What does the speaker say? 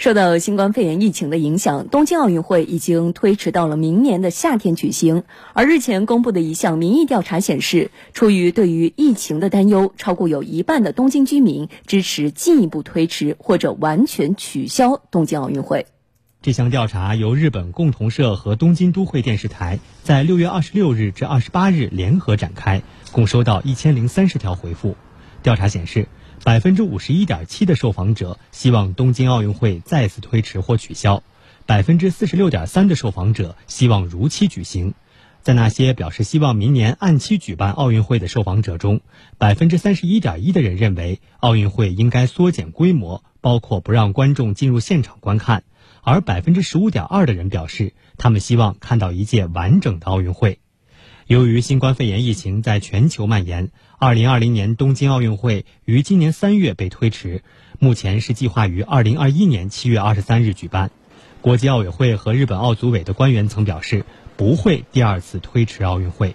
受到新冠肺炎疫情的影响，东京奥运会已经推迟到了明年的夏天举行。而日前公布的一项民意调查显示，出于对于疫情的担忧，超过有一半的东京居民支持进一步推迟或者完全取消东京奥运会。这项调查由日本共同社和东京都会电视台在六月二十六日至二十八日联合展开，共收到一千零三十条回复。调查显示。百分之五十一点七的受访者希望东京奥运会再次推迟或取消，百分之四十六点三的受访者希望如期举行。在那些表示希望明年按期举办奥运会的受访者中，百分之三十一点一的人认为奥运会应该缩减规模，包括不让观众进入现场观看，而百分之十五点二的人表示他们希望看到一届完整的奥运会。由于新冠肺炎疫情在全球蔓延，二零二零年东京奥运会于今年三月被推迟，目前是计划于二零二一年七月二十三日举办。国际奥委会和日本奥组委的官员曾表示，不会第二次推迟奥运会。